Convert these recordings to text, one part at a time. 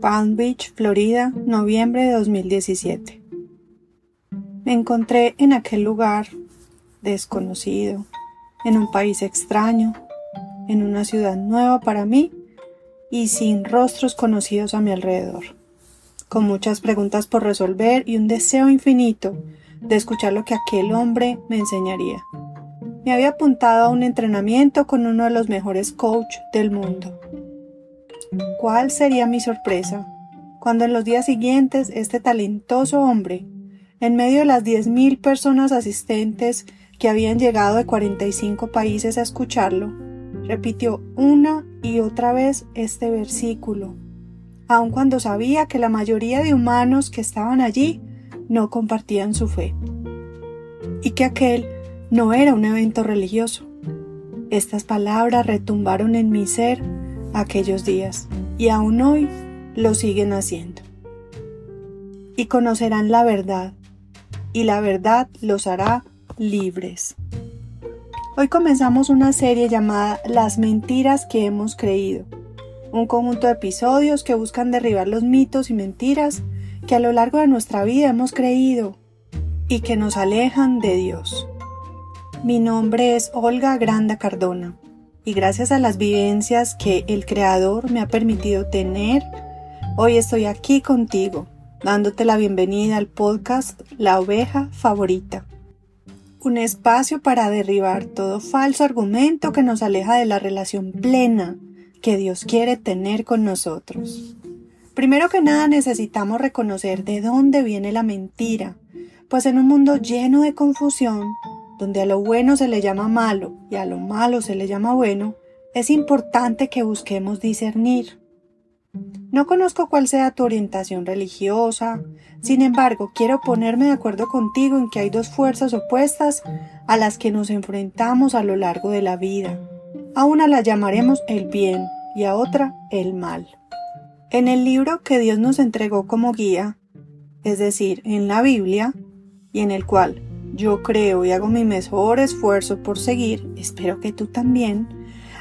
Palm Beach, Florida, noviembre de 2017. Me encontré en aquel lugar desconocido, en un país extraño, en una ciudad nueva para mí y sin rostros conocidos a mi alrededor, con muchas preguntas por resolver y un deseo infinito de escuchar lo que aquel hombre me enseñaría. Me había apuntado a un entrenamiento con uno de los mejores coaches del mundo ¿Cuál sería mi sorpresa cuando en los días siguientes este talentoso hombre, en medio de las 10.000 personas asistentes que habían llegado de 45 países a escucharlo, repitió una y otra vez este versículo, aun cuando sabía que la mayoría de humanos que estaban allí no compartían su fe, y que aquel no era un evento religioso. Estas palabras retumbaron en mi ser aquellos días y aún hoy lo siguen haciendo. Y conocerán la verdad, y la verdad los hará libres. Hoy comenzamos una serie llamada Las mentiras que hemos creído, un conjunto de episodios que buscan derribar los mitos y mentiras que a lo largo de nuestra vida hemos creído y que nos alejan de Dios. Mi nombre es Olga Granda Cardona y gracias a las vivencias que el Creador me ha permitido tener, hoy estoy aquí contigo, dándote la bienvenida al podcast La oveja favorita. Un espacio para derribar todo falso argumento que nos aleja de la relación plena que Dios quiere tener con nosotros. Primero que nada necesitamos reconocer de dónde viene la mentira, pues en un mundo lleno de confusión, donde a lo bueno se le llama malo y a lo malo se le llama bueno, es importante que busquemos discernir. No conozco cuál sea tu orientación religiosa, sin embargo quiero ponerme de acuerdo contigo en que hay dos fuerzas opuestas a las que nos enfrentamos a lo largo de la vida. A una la llamaremos el bien y a otra el mal. En el libro que Dios nos entregó como guía, es decir, en la Biblia, y en el cual yo creo y hago mi mejor esfuerzo por seguir, espero que tú también,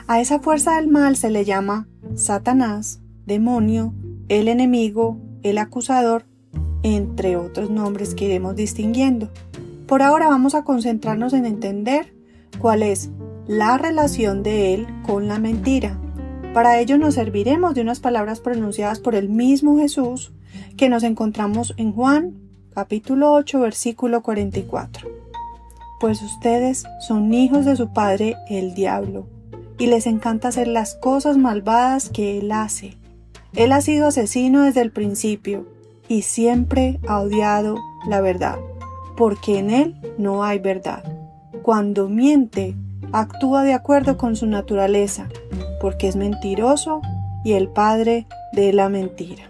a esa fuerza del mal se le llama Satanás, demonio, el enemigo, el acusador, entre otros nombres que iremos distinguiendo. Por ahora vamos a concentrarnos en entender cuál es la relación de él con la mentira. Para ello nos serviremos de unas palabras pronunciadas por el mismo Jesús que nos encontramos en Juan capítulo 8, versículo 44. Pues ustedes son hijos de su padre el diablo, y les encanta hacer las cosas malvadas que él hace. Él ha sido asesino desde el principio, y siempre ha odiado la verdad, porque en él no hay verdad. Cuando miente, actúa de acuerdo con su naturaleza, porque es mentiroso y el padre de la mentira.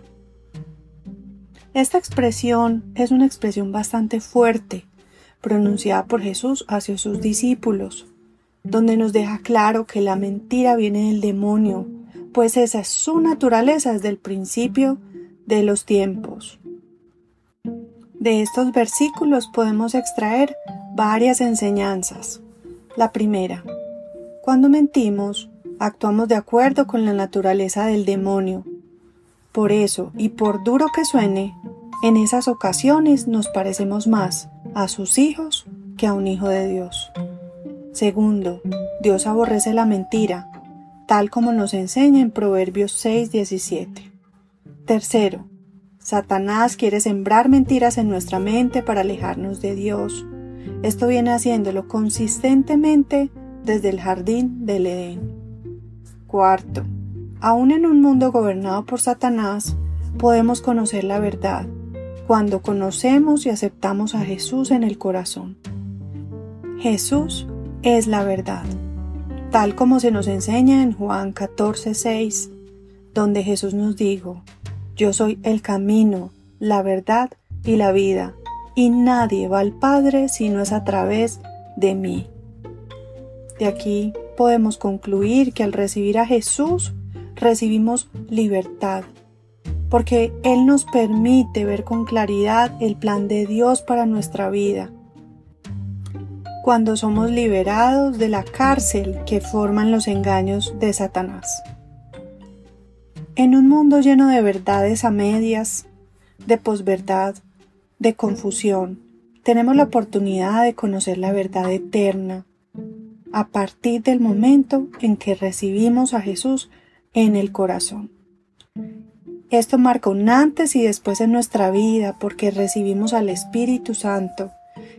Esta expresión es una expresión bastante fuerte, pronunciada por Jesús hacia sus discípulos, donde nos deja claro que la mentira viene del demonio, pues esa es su naturaleza desde el principio de los tiempos. De estos versículos podemos extraer varias enseñanzas. La primera, cuando mentimos, actuamos de acuerdo con la naturaleza del demonio, por eso, y por duro que suene, en esas ocasiones nos parecemos más a sus hijos que a un hijo de Dios. Segundo, Dios aborrece la mentira, tal como nos enseña en Proverbios 6:17. Tercero, Satanás quiere sembrar mentiras en nuestra mente para alejarnos de Dios. Esto viene haciéndolo consistentemente desde el jardín del Edén. Cuarto, Aún en un mundo gobernado por Satanás, podemos conocer la verdad cuando conocemos y aceptamos a Jesús en el corazón. Jesús es la verdad, tal como se nos enseña en Juan 14:6, donde Jesús nos dijo, Yo soy el camino, la verdad y la vida, y nadie va al Padre si no es a través de mí. De aquí podemos concluir que al recibir a Jesús recibimos libertad, porque Él nos permite ver con claridad el plan de Dios para nuestra vida. Cuando somos liberados de la cárcel que forman los engaños de Satanás. En un mundo lleno de verdades a medias, de posverdad, de confusión, tenemos la oportunidad de conocer la verdad eterna a partir del momento en que recibimos a Jesús en el corazón. Esto marca un antes y después en nuestra vida porque recibimos al Espíritu Santo,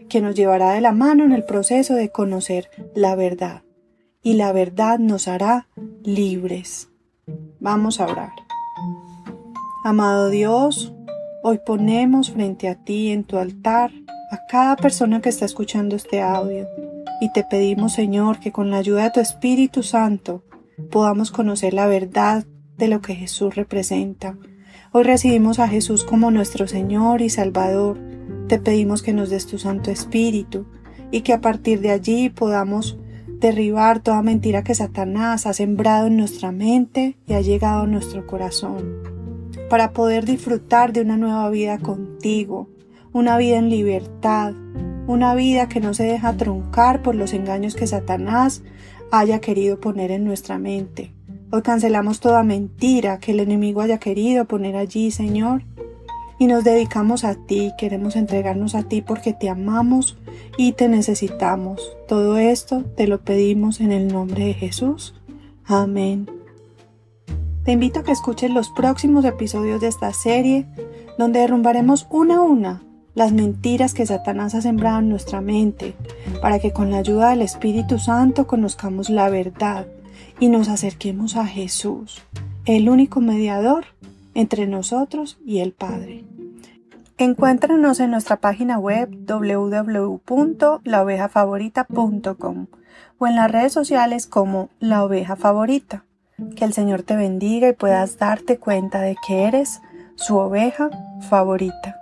que nos llevará de la mano en el proceso de conocer la verdad. Y la verdad nos hará libres. Vamos a orar. Amado Dios, hoy ponemos frente a ti en tu altar a cada persona que está escuchando este audio y te pedimos Señor que con la ayuda de tu Espíritu Santo podamos conocer la verdad de lo que Jesús representa. Hoy recibimos a Jesús como nuestro Señor y Salvador. Te pedimos que nos des tu Santo Espíritu y que a partir de allí podamos derribar toda mentira que Satanás ha sembrado en nuestra mente y ha llegado a nuestro corazón, para poder disfrutar de una nueva vida contigo, una vida en libertad, una vida que no se deja truncar por los engaños que Satanás haya querido poner en nuestra mente. Hoy cancelamos toda mentira que el enemigo haya querido poner allí, Señor, y nos dedicamos a ti, queremos entregarnos a ti porque te amamos y te necesitamos. Todo esto te lo pedimos en el nombre de Jesús. Amén. Te invito a que escuches los próximos episodios de esta serie, donde derrumbaremos una a una las mentiras que Satanás ha sembrado en nuestra mente, para que con la ayuda del Espíritu Santo conozcamos la verdad y nos acerquemos a Jesús, el único mediador entre nosotros y el Padre. Encuéntranos en nuestra página web www.laovejafavorita.com o en las redes sociales como La Oveja Favorita. Que el Señor te bendiga y puedas darte cuenta de que eres su oveja favorita.